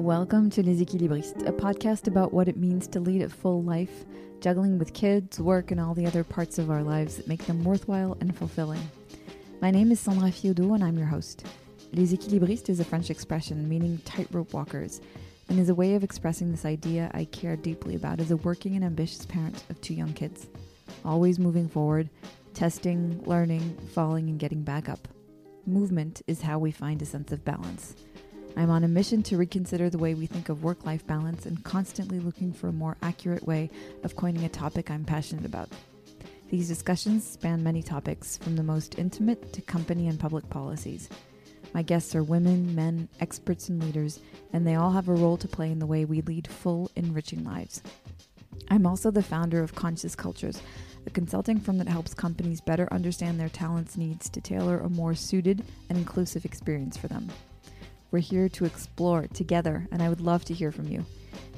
Welcome to Les Equilibristes, a podcast about what it means to lead a full life, juggling with kids, work, and all the other parts of our lives that make them worthwhile and fulfilling. My name is Sandra Fiodo, and I'm your host. Les Equilibristes is a French expression meaning tightrope walkers, and is a way of expressing this idea I care deeply about as a working and ambitious parent of two young kids. Always moving forward, testing, learning, falling, and getting back up. Movement is how we find a sense of balance. I'm on a mission to reconsider the way we think of work life balance and constantly looking for a more accurate way of coining a topic I'm passionate about. These discussions span many topics, from the most intimate to company and public policies. My guests are women, men, experts, and leaders, and they all have a role to play in the way we lead full, enriching lives. I'm also the founder of Conscious Cultures, a consulting firm that helps companies better understand their talents' needs to tailor a more suited and inclusive experience for them. We're here to explore together, and I would love to hear from you.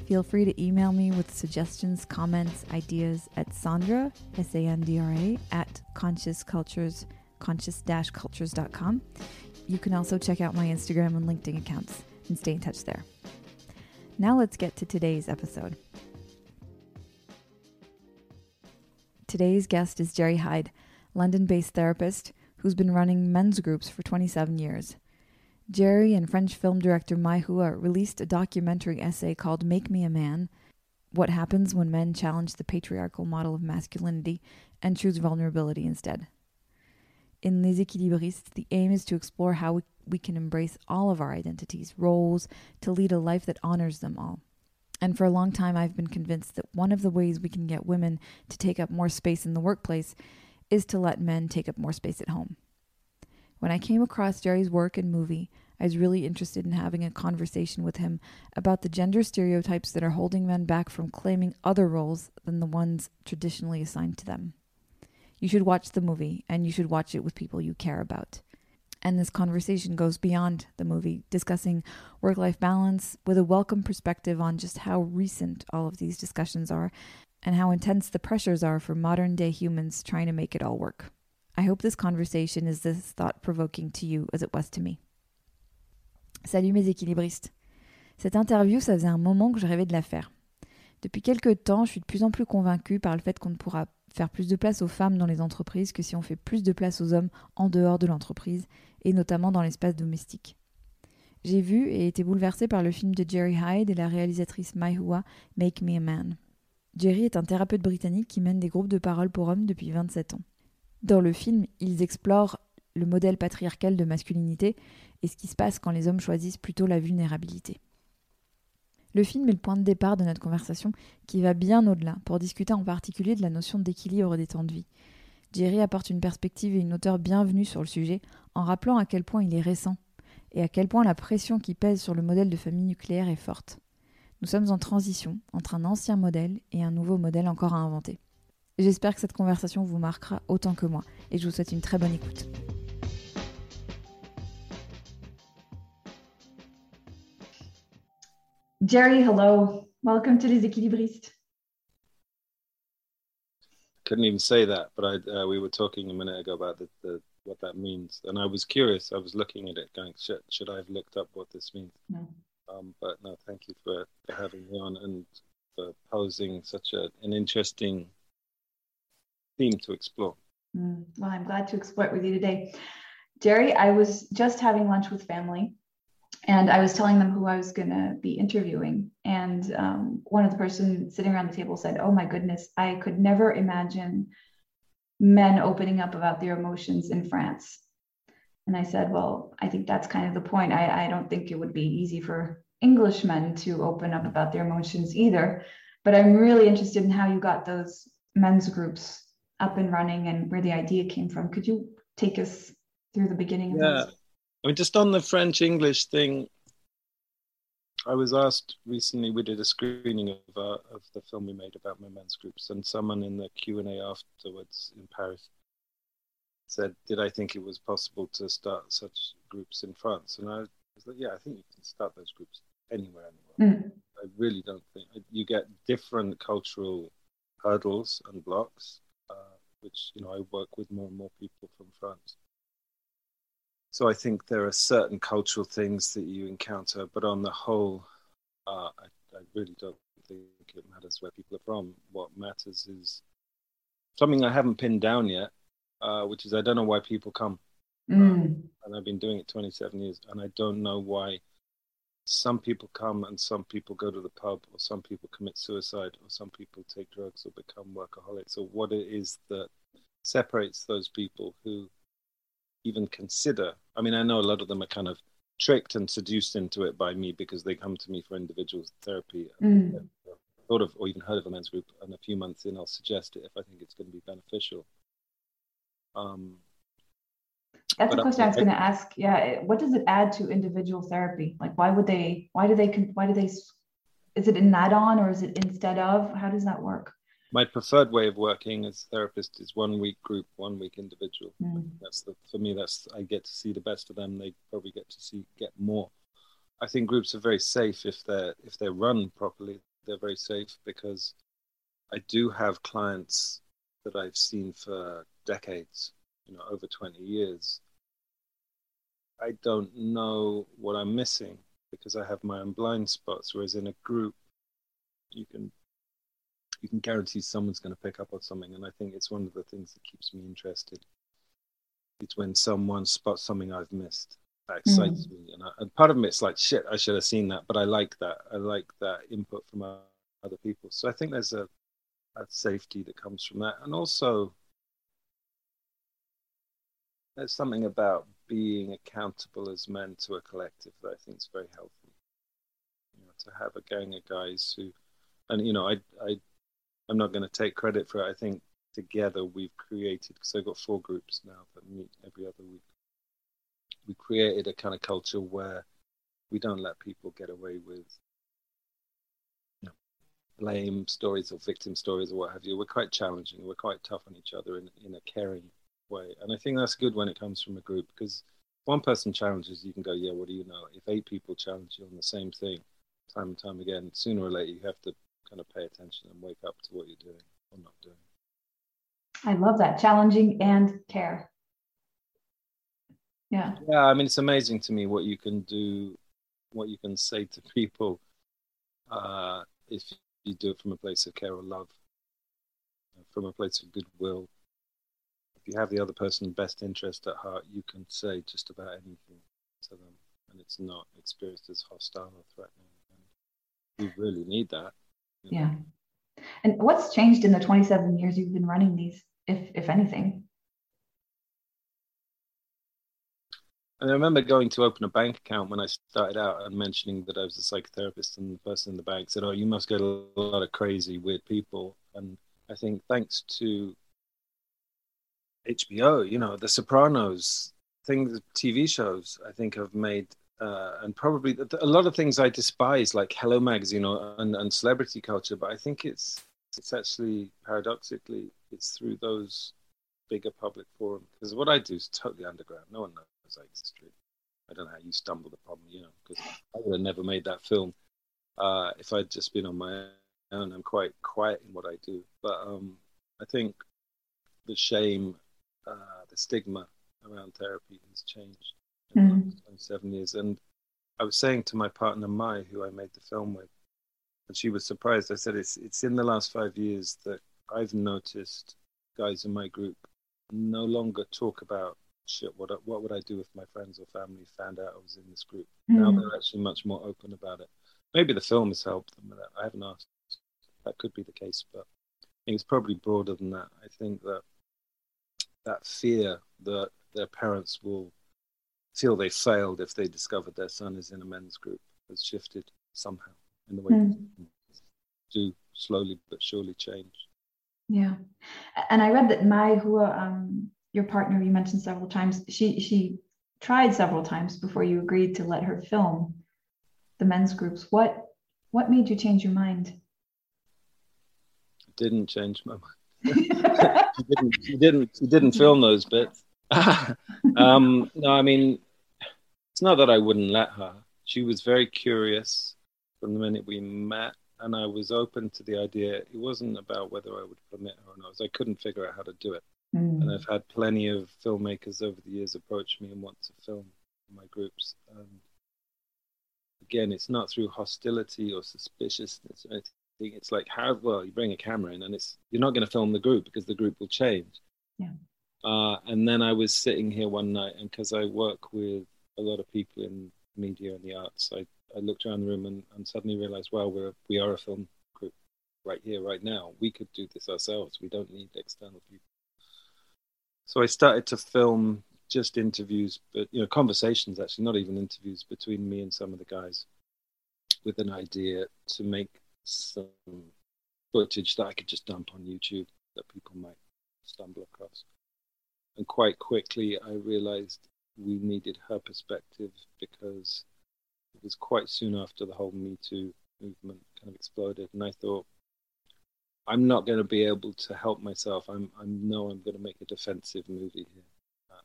Feel free to email me with suggestions, comments, ideas at Sandra, S A N D R A, at Conscious Cultures, conscious-cultures.com. You can also check out my Instagram and LinkedIn accounts and stay in touch there. Now let's get to today's episode. Today's guest is Jerry Hyde, London based therapist who's been running men's groups for 27 years. Jerry and French film director Mai Hua released a documentary essay called Make Me a Man What Happens When Men Challenge the Patriarchal Model of Masculinity and Choose Vulnerability Instead. In Les Equilibristes, the aim is to explore how we, we can embrace all of our identities, roles, to lead a life that honors them all. And for a long time, I've been convinced that one of the ways we can get women to take up more space in the workplace is to let men take up more space at home. When I came across Jerry's work and movie, I was really interested in having a conversation with him about the gender stereotypes that are holding men back from claiming other roles than the ones traditionally assigned to them. You should watch the movie, and you should watch it with people you care about. And this conversation goes beyond the movie, discussing work life balance with a welcome perspective on just how recent all of these discussions are and how intense the pressures are for modern day humans trying to make it all work. I hope this conversation is as thought provoking to you as it was to me. Salut mes équilibristes. Cette interview, ça faisait un moment que je rêvais de la faire. Depuis quelques temps, je suis de plus en plus convaincue par le fait qu'on ne pourra faire plus de place aux femmes dans les entreprises que si on fait plus de place aux hommes en dehors de l'entreprise, et notamment dans l'espace domestique. J'ai vu et été bouleversée par le film de Jerry Hyde et la réalisatrice Mai Hua, Make Me a Man. Jerry est un thérapeute britannique qui mène des groupes de parole pour hommes depuis 27 ans. Dans le film, ils explorent le modèle patriarcal de masculinité et ce qui se passe quand les hommes choisissent plutôt la vulnérabilité. Le film est le point de départ de notre conversation qui va bien au-delà pour discuter en particulier de la notion d'équilibre des temps de vie. Jerry apporte une perspective et une hauteur bienvenue sur le sujet en rappelant à quel point il est récent et à quel point la pression qui pèse sur le modèle de famille nucléaire est forte. Nous sommes en transition entre un ancien modèle et un nouveau modèle encore à inventer. J'espère que cette conversation vous marquera autant que moi et je vous souhaite une très bonne écoute. Jerry, hello. Welcome to Les Equilibristes. Couldn't even say that, but I, uh, we were talking a minute ago about the, the, what that means, and I was curious. I was looking at it, going, "Should, should I have looked up what this means?" No. Um, but no, thank you for, for having me on and for posing such a, an interesting theme to explore. Mm, well, I'm glad to explore it with you today. Jerry, I was just having lunch with family and I was telling them who I was going to be interviewing. And um, one of the person sitting around the table said, Oh my goodness, I could never imagine men opening up about their emotions in France. And I said, Well, I think that's kind of the point. I, I don't think it would be easy for Englishmen to open up about their emotions either. But I'm really interested in how you got those men's groups up and running and where the idea came from. Could you take us through the beginning? yeah, I mean, just on the French English thing, I was asked recently. We did a screening of uh, of the film we made about men's groups, and someone in the Q and A afterwards in Paris said, "Did I think it was possible to start such groups in France?" And I was like, "Yeah, I think you can start those groups anywhere in the world. Mm. I really don't think you get different cultural hurdles and blocks, which you know I work with more and more people from France. So I think there are certain cultural things that you encounter, but on the whole, uh, I, I really don't think it matters where people are from. What matters is something I haven't pinned down yet, uh, which is I don't know why people come. Mm. And I've been doing it 27 years, and I don't know why some people come and some people go to the pub, or some people commit suicide, or some people take drugs or become workaholics, or what it is that separates those people who even consider. I mean, I know a lot of them are kind of tricked and seduced into it by me because they come to me for individual therapy. Mm. Thought of or even heard of a men's group, and a few months in, I'll suggest it if I think it's going to be beneficial. Um, That's a question I, I was going to ask. Yeah, what does it add to individual therapy? Like, why would they? Why do they? Why do they? Is it an add-on or is it instead of? How does that work? my preferred way of working as a therapist is one week group, one week individual. Mm. That's the for me. That's I get to see the best of them. They probably get to see get more. I think groups are very safe if they're if they're run properly. They're very safe because I do have clients that I've seen for decades, you know, over 20 years. I don't know what I'm missing because I have my own blind spots. Whereas in a group, you can you can guarantee someone's going to pick up on something. And I think it's one of the things that keeps me interested. It's when someone spots something I've missed. That excites mm. me. And, I, and part of me, it's like, shit, I should have seen that. But I like that. I like that input from other people. So I think there's a, a safety that comes from that. And also, there's something about being accountable as men to a collective that I think is very healthy. You know, to have a gang of guys who, and you know, I I I'm not going to take credit for it. I think together we've created because I've got four groups now that meet every other week. We created a kind of culture where we don't let people get away with blame stories or victim stories or what have you. We're quite challenging. We're quite tough on each other in in a caring way, and I think that's good when it comes from a group because one person challenges, you can go, yeah, what do you know? If eight people challenge you on the same thing, time and time again, sooner or later you have to kind of pay attention and wake up to what you're doing or not doing. I love that. Challenging and care. Yeah. Yeah, I mean, it's amazing to me what you can do, what you can say to people uh, if you do it from a place of care or love, from a place of goodwill. If you have the other person's best interest at heart, you can say just about anything to them, and it's not experienced as hostile or threatening. And we really need that. Yeah. And what's changed in the 27 years you've been running these, if if anything? And I remember going to open a bank account when I started out and mentioning that I was a psychotherapist, and the person in the bank said, "Oh, you must get a lot of crazy, weird people." And I think thanks to HBO, you know, The Sopranos, things, TV shows, I think have made uh, and probably a lot of things I despise, like Hello Magazine or, and, and celebrity culture. But I think it's it's actually paradoxically it's through those bigger public forums because what I do is totally underground. No one knows I exist. I don't know how you stumbled upon me, you know, because I would have never made that film uh, if I'd just been on my own. I'm quite quiet in what I do, but um, I think the shame, uh, the stigma around therapy has changed mm. 27 years. And I was saying to my partner Mai, who I made the film with, and she was surprised. I said, "It's it's in the last five years that I've noticed guys in my group no longer talk about shit. What what would I do if my friends or family found out I was in this group? Mm. Now they're actually much more open about it. Maybe the film has helped them with that. I haven't asked. That could be the case, but I think it's probably broader than that. I think that that fear that their parents will feel they failed if they discovered their son is in a men's group has shifted somehow in the way mm. do slowly but surely change. Yeah, and I read that Mai Hua, um, your partner, you mentioned several times, she she tried several times before you agreed to let her film the men's groups. What what made you change your mind? It didn't change my mind. She didn't. She didn't. She didn't film those bits. um, no, I mean, it's not that I wouldn't let her. She was very curious from the minute we met, and I was open to the idea. It wasn't about whether I would permit her or not. I couldn't figure out how to do it. Mm. And I've had plenty of filmmakers over the years approach me and want to film my groups. And again, it's not through hostility or suspiciousness or anything. It's like how well you bring a camera in, and it's you're not going to film the group because the group will change. Yeah. Uh, and then I was sitting here one night, and because I work with a lot of people in media and the arts, I, I looked around the room and, and suddenly realized, well, we're we are a film group right here, right now. We could do this ourselves. We don't need external people. So I started to film just interviews, but you know, conversations actually, not even interviews between me and some of the guys, with an idea to make some footage that I could just dump on YouTube that people might stumble across. And quite quickly, I realized we needed her perspective because it was quite soon after the whole Me Too movement kind of exploded, and I thought I'm not going to be able to help myself. I'm I know I'm going to make a defensive movie here.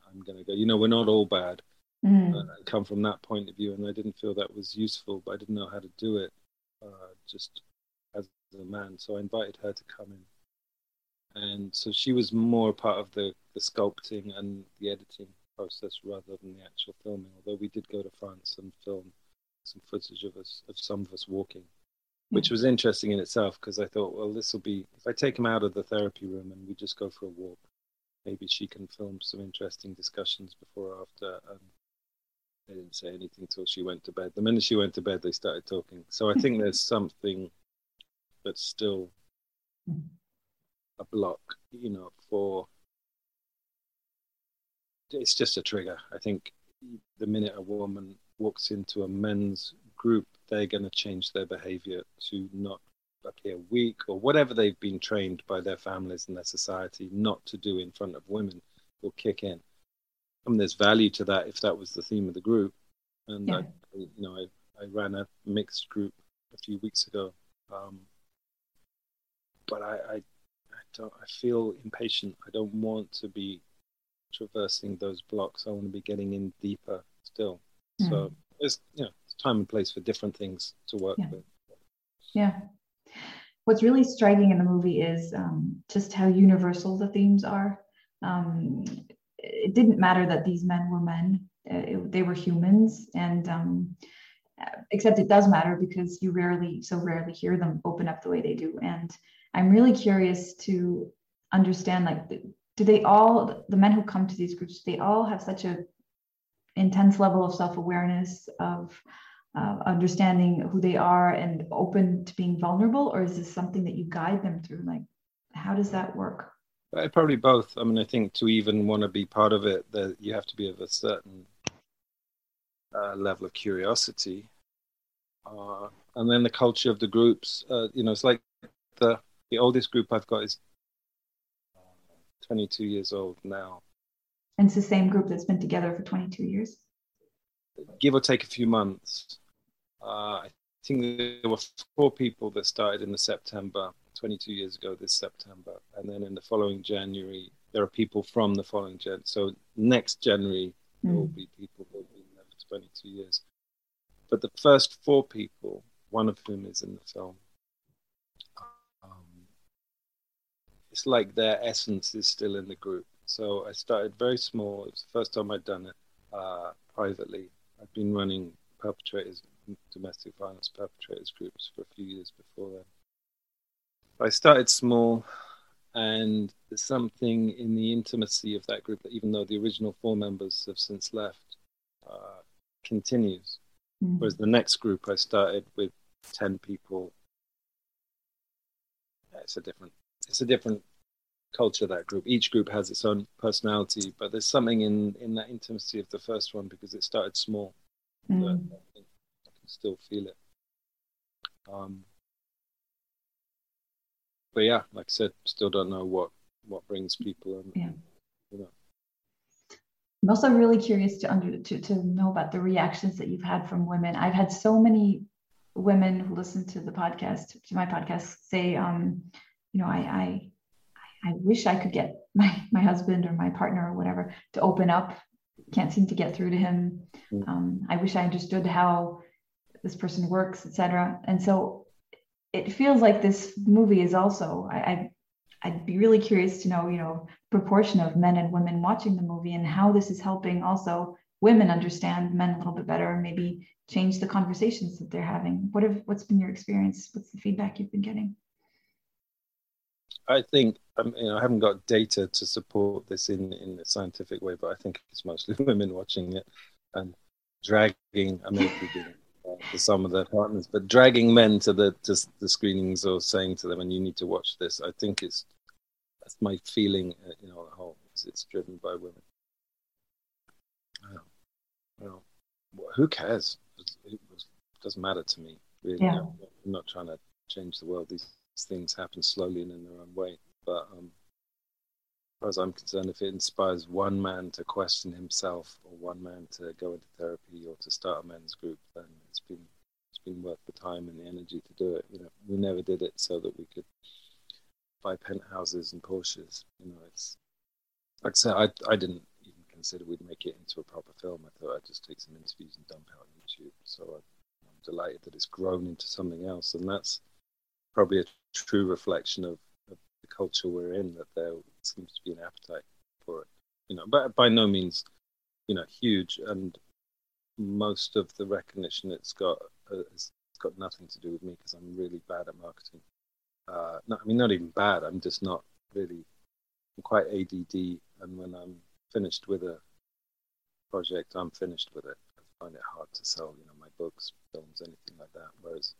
I'm going to go, you know, we're not all bad. Mm. Uh, come from that point of view, and I didn't feel that was useful, but I didn't know how to do it uh, just a man. So I invited her to come in. And so she was more part of the, the sculpting and the editing process rather than the actual filming. Although we did go to France and film some footage of us, of some of us walking, which hmm. was interesting in itself because I thought, well, this will be if I take him out of the therapy room and we just go for a walk, maybe she can film some interesting discussions before or after. And they didn't say anything until she went to bed. The minute she went to bed, they started talking. So I think there's something that's still a block, you know, for it's just a trigger. I think the minute a woman walks into a men's group, they're going to change their behavior to not appear weak or whatever they've been trained by their families and their society not to do in front of women will kick in. I mean, there's value to that if that was the theme of the group. And yeah. I, you know, I, I ran a mixed group a few weeks ago, um, but I, I, I don't. I feel impatient. I don't want to be traversing those blocks. I want to be getting in deeper still. Mm. So there's, you know, time and place for different things to work yeah. with. Yeah, what's really striking in the movie is um, just how universal the themes are. Um, it didn't matter that these men were men; it, they were humans, and um, except it does matter because you rarely, so rarely, hear them open up the way they do. And I'm really curious to understand, like, do they all, the men who come to these groups, they all have such a intense level of self-awareness of uh, understanding who they are and open to being vulnerable? Or is this something that you guide them through? Like how does that work? Uh, probably both. I mean i think to even want to be part of it that you have to be of a certain uh, level of curiosity. Uh, and then the culture of the groups uh, you know it's like the the oldest group i've got is uh, 22 years old now and it's the same group that's been together for 22 years give or take a few months. Uh, I think there were four people that started in the September, 22 years ago this September, and then in the following January there are people from the following Jan. So next January mm. there will hmm. be people who have been there for 22 years. But the first four people, one of whom is in the film, um, it's like their essence is still in the group. So I started very small. It was the first time I'd done it uh, privately I'd been running perpetrators, domestic violence perpetrators groups for a few years before then. I started small, and there's something in the intimacy of that group that, even though the original four members have since left, uh, continues. Mm-hmm. Whereas the next group I started with ten people, it's a different, it's a different culture that group. Each group has its own personality but there's something in in that intimacy of the first one because it started small. Mm. I, can, I can still feel it. Um but yeah like i said still don't know what what brings people and yeah. you know. I'm also really curious to under to, to know about the reactions that you've had from women. I've had so many women who listen to the podcast to my podcast say um you know i i I wish I could get my my husband or my partner or whatever to open up. Can't seem to get through to him. Mm. Um, I wish I understood how this person works, etc. And so it feels like this movie is also. I, I I'd be really curious to know, you know, proportion of men and women watching the movie and how this is helping also women understand men a little bit better and maybe change the conversations that they're having? What have what's been your experience? What's the feedback you've been getting? I think I, mean, I haven't got data to support this in in a scientific way, but I think it's mostly women watching it and dragging. I mean, to some of their partners, but dragging men to the to the screenings or saying to them, "And you need to watch this." I think it's that's my feeling. Uh, you know, the whole it's driven by women. Well, who cares? It, it, doesn't matter to me. Really. Yeah. I'm not trying to change the world. These things happen slowly and in their own way. But um, as far as I'm concerned, if it inspires one man to question himself, or one man to go into therapy, or to start a men's group, then it's been it's been worth the time and the energy to do it. You know, we never did it so that we could buy penthouses and Porsches. You know, it's like I said, I I didn't even consider we'd make it into a proper film. I thought I'd just take some interviews and dump it on YouTube. So I, I'm delighted that it's grown into something else, and that's probably a true reflection of, of, the culture we're in. That there seems to be an appetite for it. You know, but by no means, you know, huge. And most of the recognition it's got uh, it's got nothing to do with me because I'm really bad at marketing. Uh, I mean, not even bad. I'm just not really. I'm quite ADD, and when I'm finished with a project, I'm finished with it. I find it hard to sell, you know, my books, films, anything like that. Whereas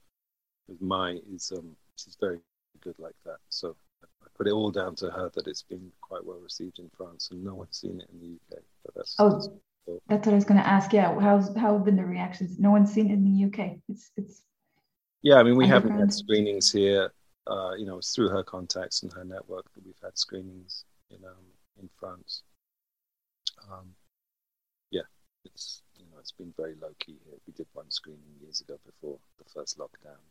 with Mai is um, she's very good like that. So I put it all down to her that it's been quite well received in France, and no one's seen it in the UK. But that's oh, that's, that's what I was going to ask. Yeah, how's how have been the reactions? No one's seen it in the UK. It's it's. Yeah, I mean, we haven't had screenings here. Uh, you know, it's through her contacts and her network that we've had screenings in um, in France. Um, yeah, it's you know it's been very low key here. We did one screening years ago before the first lockdown.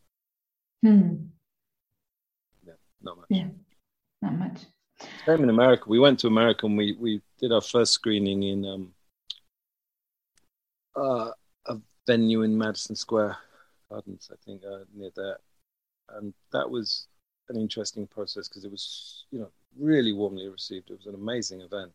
Hmm. Not much. Yeah, not much. Same in America. We went to America and we we did our first screening in um uh, a venue in Madison Square Gardens, I think, uh, near there, and that was an interesting process because it was you know really warmly received. It was an amazing event.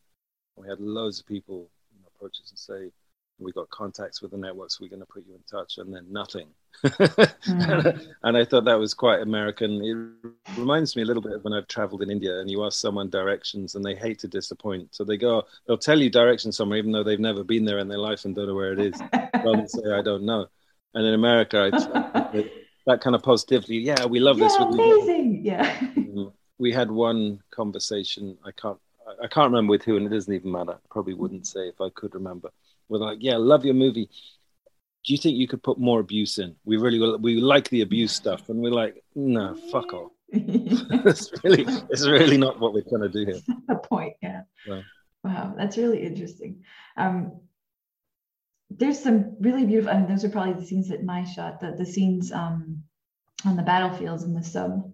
We had loads of people you know, approach us and say, "We got contacts with the networks. We're going to put you in touch," and then nothing. Mm. and I thought that was quite American. It reminds me a little bit of when I've traveled in India and you ask someone directions and they hate to disappoint. So they go, they'll tell you directions somewhere even though they've never been there in their life and don't know where it is. rather than say, I don't know. And in America, it's that kind of positivity. Yeah, we love yeah, this. Amazing. Yeah. Mm. We had one conversation. I can't. I can't remember with who, and it doesn't even matter. Probably wouldn't say if I could remember. We're like, yeah, love your movie. Do you think you could put more abuse in? We really we like the abuse stuff, and we're like, no, fuck off. it's really it's really not what we're trying to do here. the point, yeah. yeah. Wow, that's really interesting. Um, there's some really beautiful, I and those are probably the scenes that Mai shot, the, the scenes um, on the battlefields in the sub.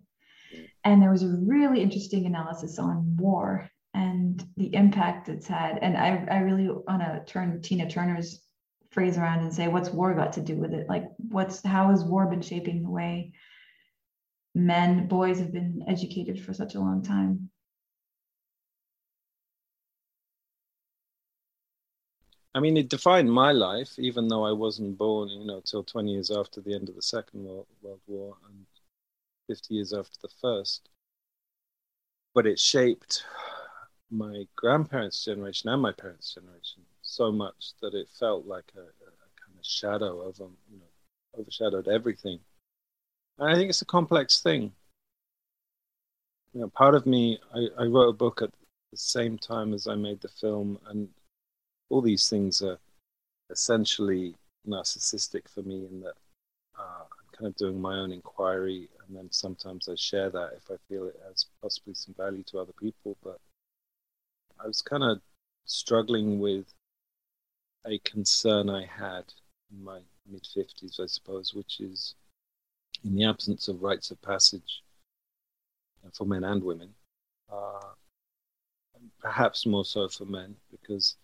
And there was a really interesting analysis on war and the impact it's had. And I, I really want to turn Tina Turner's phrase around and say, what's war got to do with it? Like, what's how has war been shaping the way men, boys have been educated for such a long time? I mean, it defined my life, even though I wasn't born, you know, till 20 years after the end of the Second World, War and 50 years after the First. But it shaped my grandparents' generation and my parents' generation so much that it felt like a, a kind of shadow of them, you know, overshadowed everything. And I think it's a complex thing. You know, part of me, I, I wrote a book at the same time as I made the film, and all these things are essentially narcissistic for me in that uh, I'm kind of doing my own inquiry, and then sometimes I share that if I feel it has possibly some value to other people. But I was kind of struggling with a concern I had in my mid 50s, I suppose, which is in the absence of rites of passage uh, for men and women, uh, perhaps more so for men, because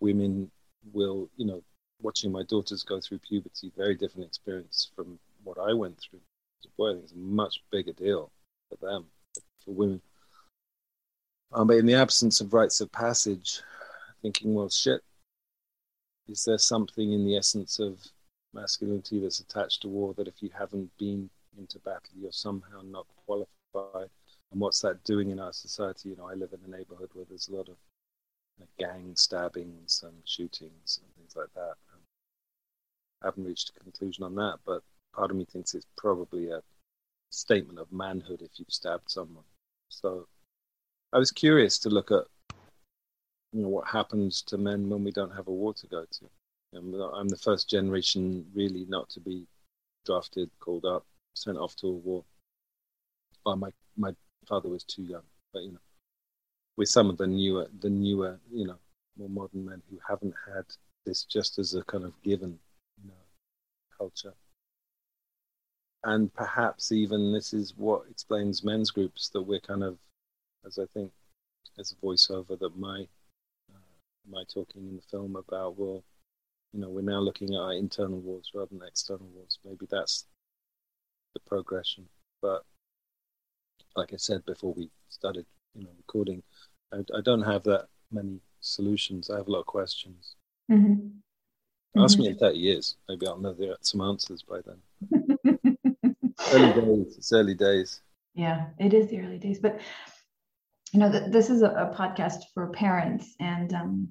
women will, you know, watching my daughters go through puberty, very different experience from what I went through. Boy, I think it's a much bigger deal for them, for women. Um, but in the absence of rites of passage, thinking, well, shit, is there something in the essence of masculinity that's attached to war that if you haven't been into battle, you're somehow not qualified? And what's that doing in our society? You know, I live in a neighborhood where there's a lot of you know, gang stabbings and shootings and things like that. And I haven't reached a conclusion on that, but part of me thinks it's probably a statement of manhood if you've stabbed someone. So I was curious to look at you know what happens to men when we don't have a war to go to. I'm the first generation really not to be drafted, called up, sent off to a war. Well, my my father was too young, but you know, with some of the newer, the newer, you know, more modern men who haven't had this just as a kind of given, you know, culture. And perhaps even this is what explains men's groups that we're kind of, as I think, as a voiceover that my uh, my talking in the film about well, you know, we're now looking at our internal wars rather than external wars. Maybe that's the progression. But like I said before we started, you know, recording, I, I don't have that many solutions. I have a lot of questions. Mm-hmm. Ask mm-hmm. me in 30 years. Maybe I'll know there some answers by then. early days. It's early days. Yeah, it is the early days. But, you know, th- this is a, a, podcast for parents, and um,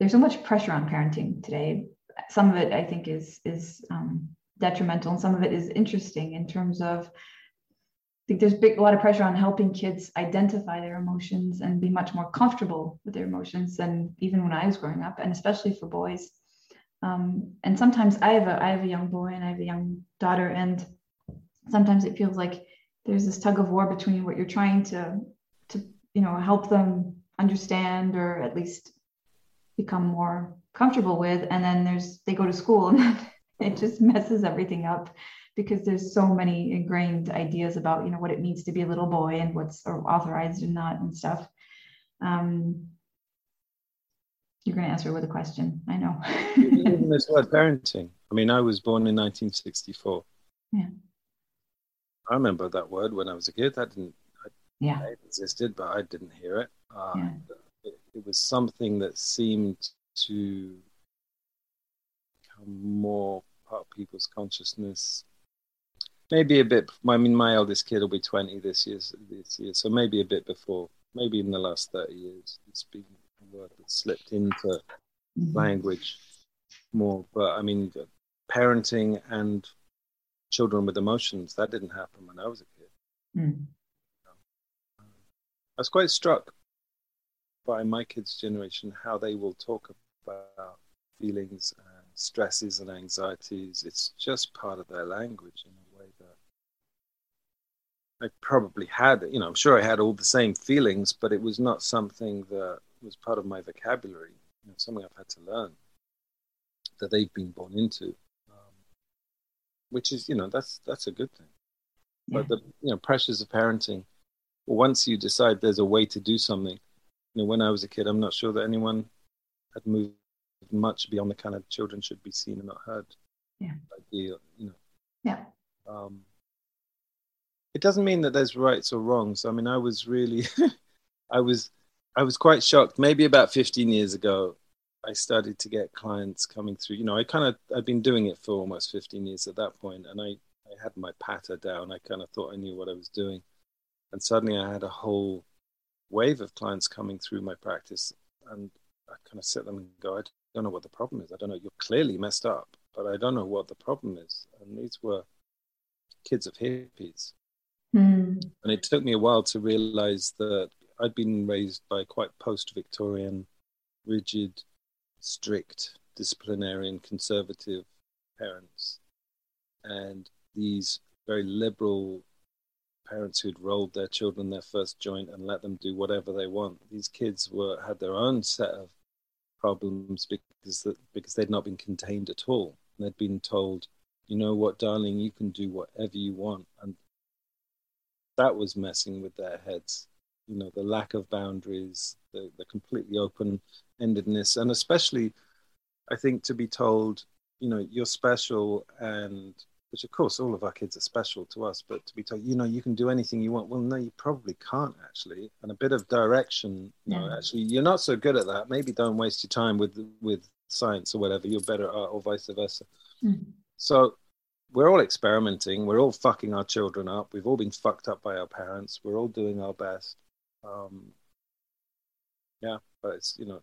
there's so much pressure on parenting today. Some of it, I think, is is um, detrimental, and some of it is interesting in terms of I think there's big, a lot of pressure on helping kids identify their emotions and be much more comfortable with their emotions than even when I was growing up, and especially for boys. Um, and sometimes I have a I have a young boy and I have a young daughter, and sometimes it feels like there's this tug of war between what you're trying to to you know help them understand or at least become more comfortable with, and then there's they go to school and it just messes everything up because there's so many ingrained ideas about you know what it means to be a little boy and what's authorized and not and stuff. Um, you're going to answer with a question i know. This word parenting. I mean i was born in 1964 yeah. I remember that word when i was a kid. That didn't yeah it existed but i didn't hear it uh, yeah. it, it was something that seemed to become more part of people's consciousness maybe a bit. I mean, my eldest kid will be twenty this year. This year, so maybe a bit before. Maybe in the last thirty years, it's been a word that slipped into mm-hmm. language more. But I mean, parenting and children with emotions that didn't happen when I was a kid. Mm. I was quite struck by my kids' generation how they will talk about feelings and stresses and anxieties. It's just part of their language in a way that I probably had. You know, I'm sure I had all the same feelings, but it was not something that was part of my vocabulary. You know, something I've had to learn that they've been born into, um, which is, you know, that's that's a good thing. Yeah. But the you know pressures of parenting. Once you decide there's a way to do something, you know, when I was a kid, I'm not sure that anyone had moved much beyond the kind of children should be seen and not heard. Yeah. Idea, you know. Yeah. Um, it doesn't mean that there's rights or wrongs. I mean, I was really, I was, I was quite shocked. Maybe about 15 years ago, I started to get clients coming through. You know, I kind of, I'd been doing it for almost 15 years at that point, and I, I had my patter down. I kind of thought I knew what I was doing, and suddenly I had a whole wave of clients coming through my practice, and I kind of sit them and go, I don't know what the problem is. I don't know. You're clearly messed up, but I don't know what the problem is. And these were kids of hippies. Mm. And it took me a while to realize that I'd been raised by quite post Victorian, rigid, strict, disciplinarian, conservative parents. And these very liberal parents who'd rolled their children their first joint and let them do whatever they want. These kids were had their own set of problems because that, because they'd not been contained at all. And they'd been told, you know what, darling, you can do whatever you want, and that was messing with their heads. You know, the lack of boundaries, the, the completely open endedness, and especially, I think, to be told, you know, you're special and which of course all of our kids are special to us, but to be told, you know, you can do anything you want. Well, no, you probably can't actually. And a bit of direction, you know, actually, you're not so good at that. Maybe don't waste your time with with science or whatever, you're better at art, or vice versa. Mm. So we're all experimenting. We're all fucking our children up. We've all been fucked up by our parents. We're all doing our best. Um, yeah, but it's you know,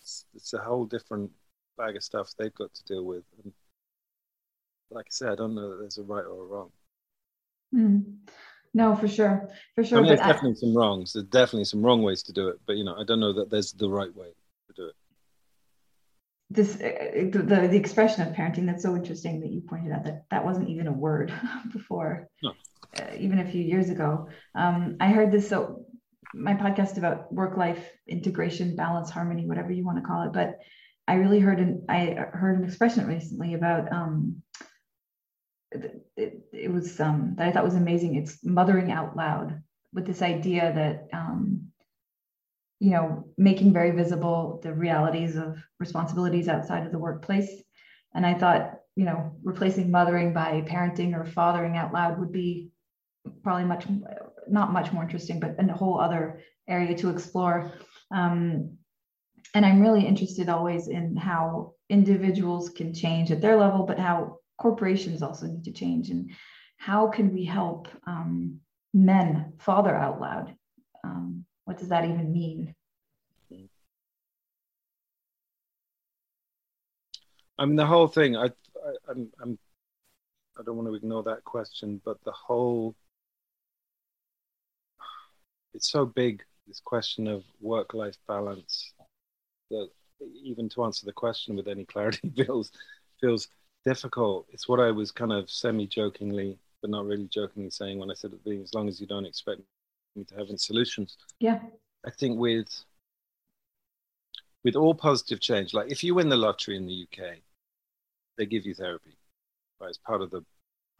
it's, it's a whole different bag of stuff they've got to deal with. And like I said, I don't know that there's a right or a wrong. Mm. No, for sure, for sure. I mean, there's definitely some wrongs. There's definitely some wrong ways to do it, but you know, I don't know that there's the right way to do it. This uh, the the expression of parenting that's so interesting that you pointed out that that wasn't even a word before, no. uh, even a few years ago. Um, I heard this so my podcast about work life integration, balance, harmony, whatever you want to call it, but I really heard an I heard an expression recently about um, it, it was um, that I thought was amazing. It's mothering out loud with this idea that um, you know making very visible the realities of responsibilities outside of the workplace. And I thought you know replacing mothering by parenting or fathering out loud would be probably much not much more interesting, but a whole other area to explore. Um, and I'm really interested always in how individuals can change at their level, but how corporations also need to change and how can we help um, men father out loud? Um, what does that even mean? I mean the whole thing I, I i'm i'm i don't want to ignore that question but the whole it's so big this question of work life balance that even to answer the question with any clarity feels feels difficult. It's what I was kind of semi jokingly, but not really jokingly saying when I said at the beginning, as long as you don't expect me to have any solutions. Yeah. I think with with all positive change, like if you win the lottery in the UK, they give you therapy. Right? As part of the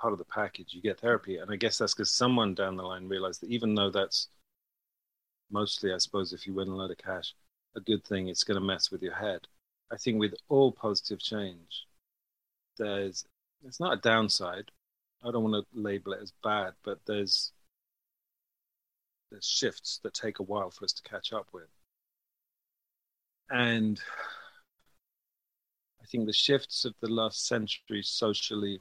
part of the package, you get therapy. And I guess that's because someone down the line realized that even though that's mostly, I suppose, if you win a lot of cash, a good thing, it's going to mess with your head. I think with all positive change, there's it's not a downside. I don't want to label it as bad, but there's there's shifts that take a while for us to catch up with. And I think the shifts of the last century socially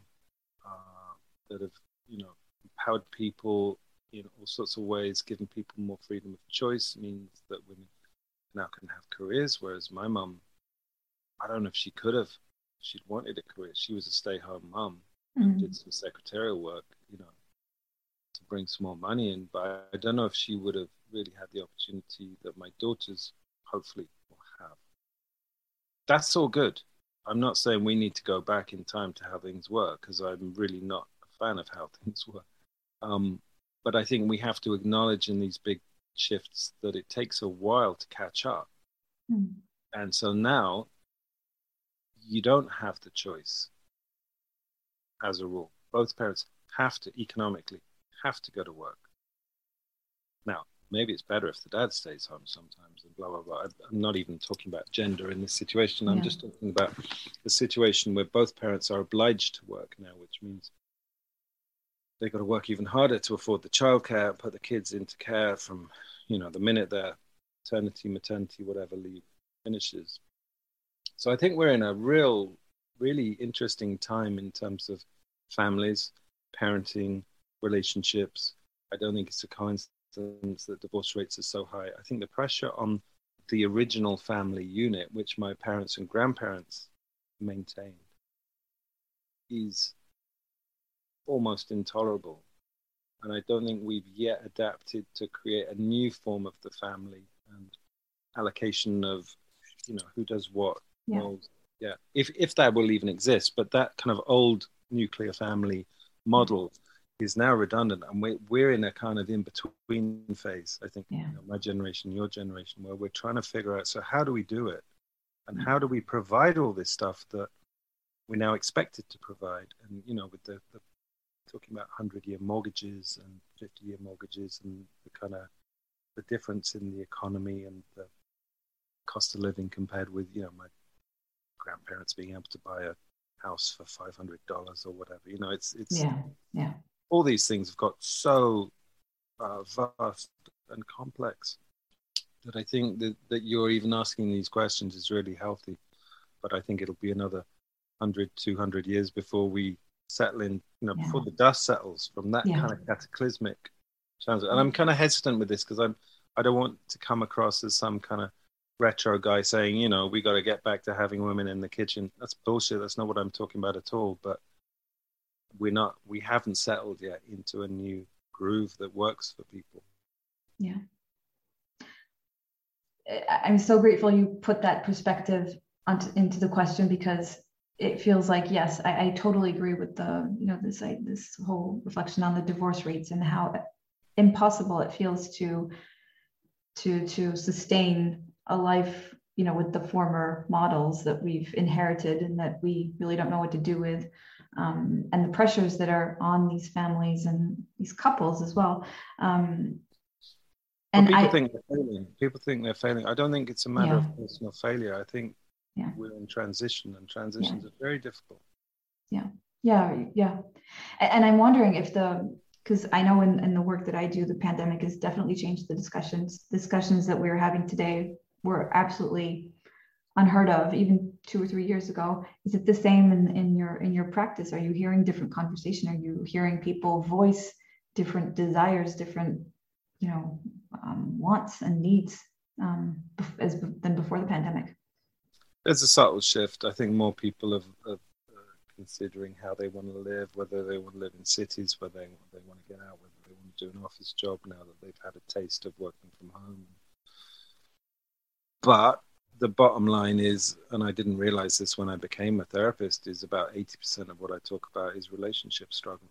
uh, that have, you know, empowered people in all sorts of ways, given people more freedom of choice, means that women now can have careers. Whereas my mum, I don't know if she could have she'd wanted a career. She was a stay-home mum, mm-hmm. did some secretarial work, you know, to bring some more money in. But I don't know if she would have really had the opportunity that my daughters hopefully will have. That's all good. I'm not saying we need to go back in time to how things were because I'm really not a fan of how things were. Um, but I think we have to acknowledge in these big shifts that it takes a while to catch up. Mm. And so now you don't have the choice as a rule. Both parents have to economically have to go to work. Now, maybe it's better if the dad stays home sometimes and blah blah blah. I'm not even talking about gender in this situation. I'm just talking about the situation where both parents are obliged to work now, which means they've got to work even harder to afford the childcare, put the kids into care from, you know, the minute their paternity, maternity, whatever leave finishes. So I think we're in a real, really interesting time in terms of families, parenting, relationships. I don't think it's a coincidence that divorce rates are so high. I think the pressure on the original family unit, which my parents and grandparents maintained, is almost intolerable. And I don't think we've yet adapted to create a new form of the family and allocation of, you know, who does what yeah. Well, yeah. If if that will even exist, but that kind of old nuclear family model is now redundant, and we're we're in a kind of in between phase. I think yeah. you know, my generation, your generation, where we're trying to figure out. So how do we do it, and how do we provide all this stuff that we're now expected to provide? And you know, with the, the talking about hundred year mortgages and fifty year mortgages, and the kind of the difference in the economy and the cost of living compared with you know my grandparents being able to buy a house for five hundred dollars or whatever. You know, it's it's yeah, yeah. All these things have got so uh, vast and complex that I think that, that you're even asking these questions is really healthy. but I think it'll be another 100, 200 years before we settle in, you know, Yeah. before the dust settles from that Yeah. kind of cataclysmic. And I'm kind of hesitant with this because I'm, I don't want to come across as some kind of retro guy saying, you know, we got to get back to having women in the kitchen. That's bullshit. That's not what I'm talking about at all. But we're not, we haven't settled yet into a new groove that works for people. Yeah. I'm so grateful you put that perspective onto, into the question because it feels like yes, I, I totally agree with the you know this I, this whole reflection on the divorce rates and how impossible it feels to to to sustain a life you know with the former models that we've inherited and that we really don't know what to do with um, and the pressures that are on these families and these couples as well um, and people I, think they're failing. People think they're failing. I don't think it's a matter Yeah. of personal failure. I think Yeah. we're in transition, and transitions are very difficult. Yeah, yeah. A- And I'm wondering if the, because I know in, in the work that I do, the pandemic has definitely changed the discussions. Discussions that we're having today were absolutely unheard of even two or three years ago. Is it the same in, in your in your practice? Are you hearing different conversation? Are you hearing people voice different desires, different, you know, um, wants and needs um, as than before the pandemic? There's a subtle shift. I think more people are, are, are considering how they want to live, whether they want to live in cities, whether they, they want to get out, whether they want to do an office job now that they've had a taste of working from home. But the bottom line is, and I didn't realize this when I became a therapist, is about 80% of what I talk about is relationship struggle.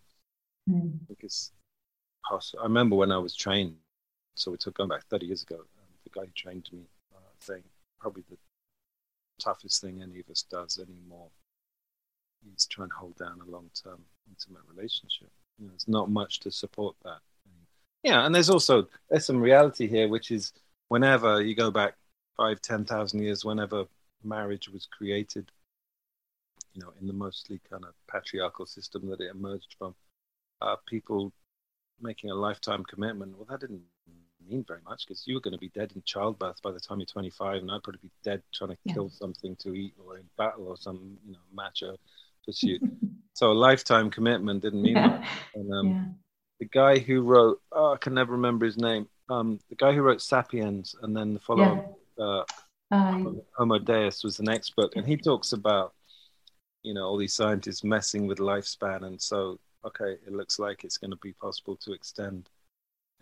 Mm. because I remember when I was trained, so we took going back 30 years ago, um, the guy who trained me uh, saying probably the toughest thing any of us does anymore is try and hold down a long-term intimate relationship. You know, there's not much to support that. Yeah, and there's also there's some reality here, which is whenever you go back five, ten thousand years, whenever marriage was created, you know, in the mostly kind of patriarchal system that it emerged from, uh, people making a lifetime commitment, well, that didn't mean very much because you were going to be dead in childbirth by the time you're 25, and I'd probably be dead trying to Yeah. kill something to eat or in battle or some, you know, macho pursuit. so a lifetime commitment didn't mean yeah. much. And um, yeah. the guy who wrote, oh, I can never remember his name. Um, the guy who wrote *Sapiens* and then the follow, uh, Uh, Homo Deus was the next book, and he talks about, you know, all these scientists messing with lifespan, and so okay, it looks like it's going to be possible to extend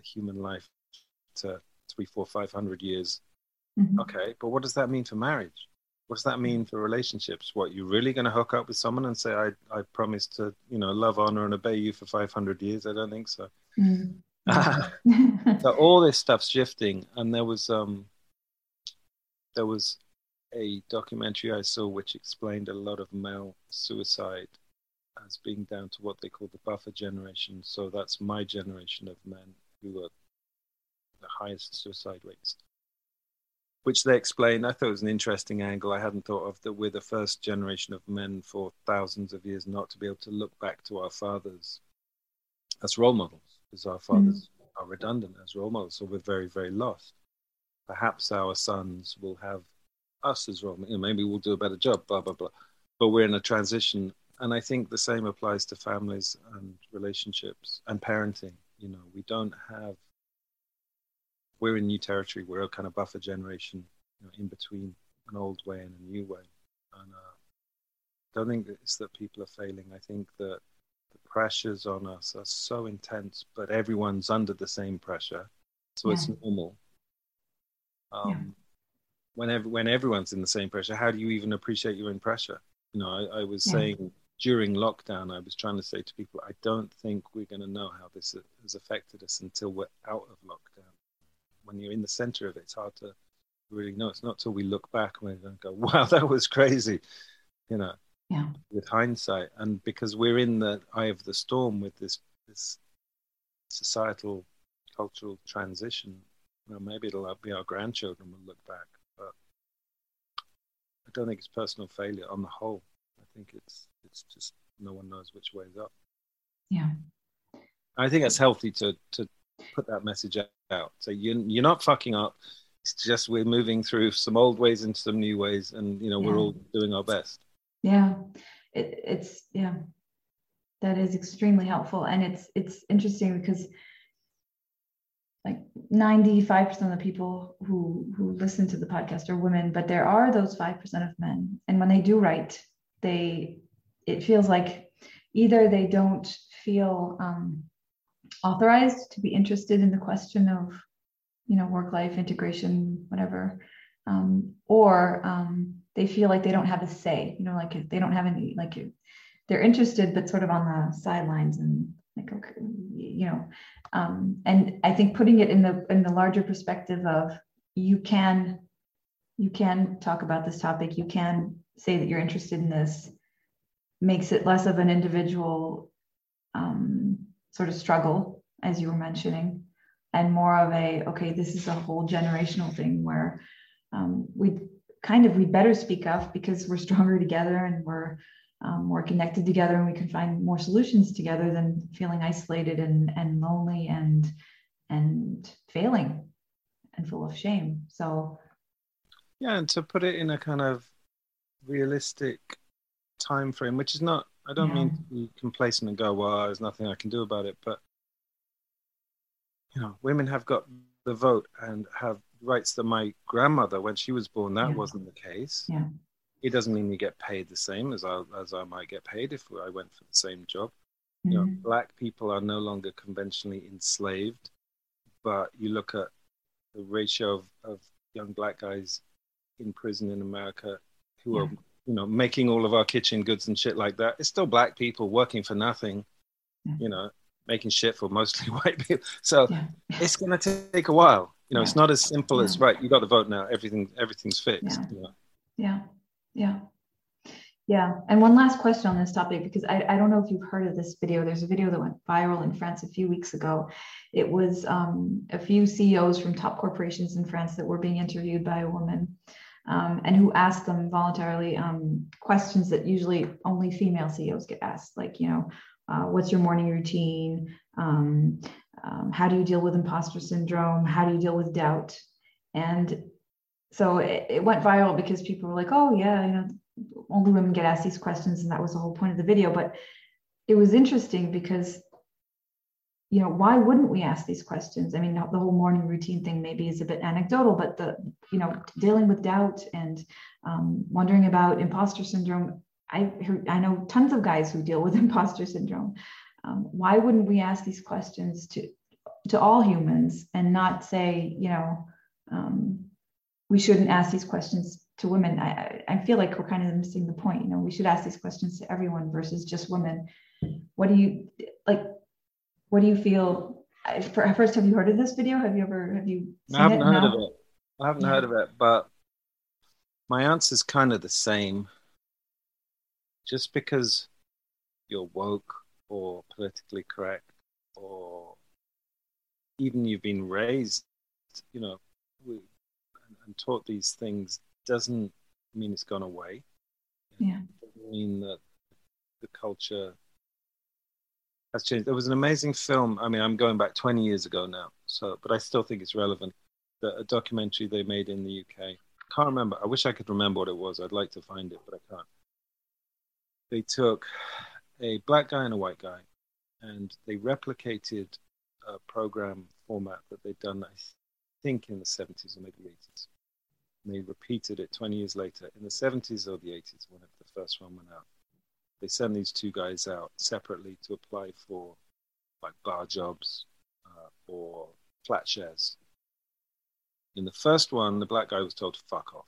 a human life to three, four, five hundred years. mhm. Okay, but what does that mean for marriage? What does that mean for relationships? What you're really going to hook up with someone and say, "I, I promise to, you know, love, honor, and obey you for 500 years"? I don't think so. Mm. so all this stuff's shifting and there was um there was a documentary i saw which explained a lot of male suicide as being down to what they call the buffer generation. So that's my generation of men who are the highest suicide rates which they explained i thought it was an interesting angle. I hadn't thought of that we're the first generation of men for thousands of years not to be able to look back to our fathers as role models because our fathers mm. are redundant as role models, so we're very, very lost. Perhaps our sons will have us as role. You know, maybe we'll do a better job, blah, blah, blah. But we're in a transition. And I think the same applies to families and relationships and parenting. You know, we don't have, we're in new territory. We're a kind of buffer generation, you know, in between an old way and a new way. And uh, I don't think it's that people are failing. I think that the pressures on us are so intense, but everyone's under the same pressure, so it's normal. Um, Yeah. Whenever when everyone's in the same pressure, how do you even appreciate you're in pressure? You know, I, I was Yeah. saying during lockdown, I was trying to say to people, I don't think we're going to know how this has affected us until we're out of lockdown. When you're in the center of it, it's hard to really know. It's not till we look back and we go, "Wow, that was crazy," you know yeah. with hindsight and because we're in the eye of the storm with this this societal cultural transition maybe it'll be our grandchildren will look back but i don't think it's personal failure on the whole. I think it's it's just no one knows which way is up. Yeah. i think it's healthy to to put that message out. So you, you're not fucking up. It's just we're moving through some old ways into some new ways, and you know we're all doing our best. Yeah, it, it's yeah, that is extremely helpful, and it's it's interesting because like ninety five percent of the people who who listen to the podcast are women, but there are those five percent of men, and when they do write, they it feels like either they don't feel um, authorized to be interested in the question of you know work life integration whatever um, or um, they feel like they don't have a say you know like they don't have any like they're interested but sort of on the sidelines and like okay you know um, and i think putting it in the in the larger perspective of you can you can talk about this topic you can say that you're interested in this makes it less of an individual um, sort of struggle as you were mentioning and more of a okay this is a whole generational thing where um, we kind of we better speak up because we're stronger together and we're um, more connected together and we can find more solutions together than feeling isolated and and lonely and and failing and full of shame so Yeah, and to put it in a kind of realistic time frame, which is not. I don't mean to be complacent and go, "Well, there's nothing I can do about it," but you know, women have got the vote and have rights that my grandmother, when she was born, that Yeah. wasn't the case. Yeah. It doesn't mean you get paid the same as I as I might get paid if I went for the same job. You know, mhm, black people are no longer conventionally enslaved, but you look at the ratio of, of young black guys in prison in America who are, you know, making all of our kitchen goods and shit like that. It's still black people working for nothing, Yeah. you know, making shit for mostly white people. So yeah it's gonna take a while. You know, it's not as simple as right. You got the vote now. Everything, everything's fixed. Yeah. You know? Yeah, yeah, yeah. And one last question on this topic, because I, I don't know if you've heard of this video. There's a video that went viral in France a few weeks ago. It was um, a few CEOs from top corporations in France that were being interviewed by a woman. Um, and who asked them voluntarily um, questions that usually only female CEOs get asked, like, you know, uh, what's your morning routine? Um, um, how do you deal with imposter syndrome? How do you deal with doubt? And so it, it went viral because people were like, oh, yeah, you know, only women get asked these questions. And that was the whole point of the video. But it was interesting because, you know, why wouldn't we ask these questions? I mean, the whole morning routine thing maybe is a bit anecdotal, but the, you know, dealing with doubt and um, wondering about imposter syndrome. I I know tons of guys who deal with imposter syndrome. Um, why wouldn't we ask these questions to to all humans and not say, you know, um, we shouldn't ask these questions to women. I, I feel like we're kind of missing the point. You know, we should ask these questions to everyone versus just women. What do you like? What do you feel? For- First, have you heard of this video? Have you ever have you? Seen I haven't it? heard No? of it. I haven't Yeah. heard of it, but my answer's kind of the same. Just because you're woke or politically correct, or even you've been raised, you know, and, taught these things, doesn't mean it's gone away. Yeah. Doesn't mean that the culture has changed. There was an amazing film. I mean, I'm going back 20 years ago now, so but I still think it's relevant. The, a documentary they made in the UK. Can't remember. I wish I could remember what it was. I'd like to find it, but I can't. They took a black guy and a white guy, and they replicated a program format that they'd done, I think, in the 70s or maybe 80s. And they repeated it 20 years later in the 70s or the 80s, whenever the first one went out. They send these two guys out separately to apply for like bar jobs uh, or flat shares. In the first one, the black guy was told to fuck off.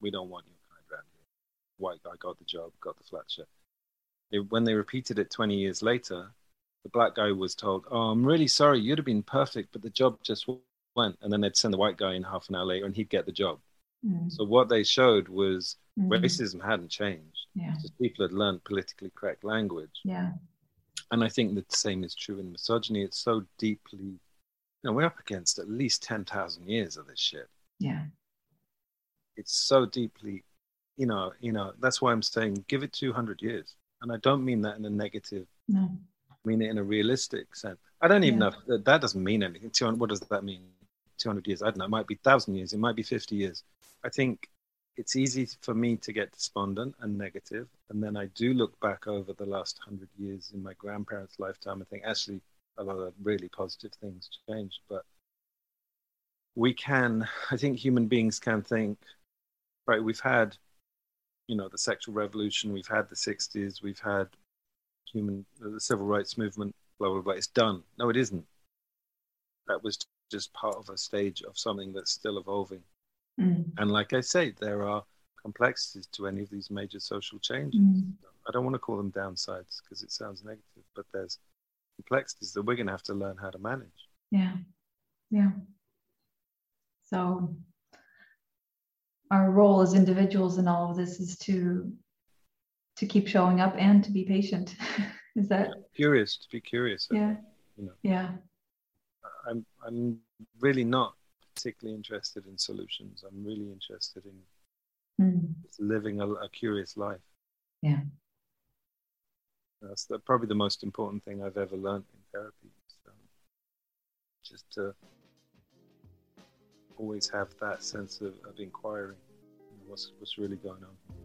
We don't want your kind around here. White guy got the job, got the flat share. They, when they repeated it 20 years later, the black guy was told, "Oh, I'm really sorry. You'd have been perfect, but the job just went." And then they'd send the white guy in half an hour later, and he'd get the job. Mm, So what they showed was mm, racism hadn't changed. Yeah. Just people had learned politically correct language. Yeah. And I think the same is true in misogyny. It's so deeply, you know, we're up against at least 10,000 years of this shit. Yeah. It's so deeply, you know, you know, that's why I'm saying give it 200 years. And I don't mean that in a negative, No. I mean it in a realistic sense. I don't even Yeah. know if that, that doesn't mean anything. 200, What does that mean? 200 years. I don't know. It might be 1,000 years. It might be 50 years. I think it's easy for me to get despondent and negative. and then I do look back over the last hundred years in my grandparents' lifetime and think actually a lot of really positive things changed. But we can, I think, human beings can think. Right, we've had, you know, the sexual revolution. We've had the '60s. We've had human the civil rights movement. Blah blah blah. It's done. No, it isn't. That was just part of a stage of something that's still evolving. Mm. And like I say, there are complexities to any of these major social changes. Mm. I don't want to call them downsides because it sounds negative, but there's complexities that we're going to have to learn how to manage. Yeah. Yeah. So our role as individuals in all of this is to to keep showing up and to be patient. is that curious to be curious? Yeah. You know. Yeah. I'm I'm really not particularly interested in solutions. I'm really interested in mm. living a, a, curious life. Yeah. That's the, probably the most important thing I've ever learned in therapy. So just to always have that sense of, of inquiry. What's, what's really going on?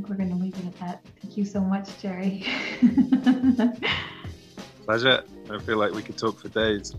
Think we're going to leave it at that. Thank you so much, Jerry. Pleasure. I feel like we could talk for days.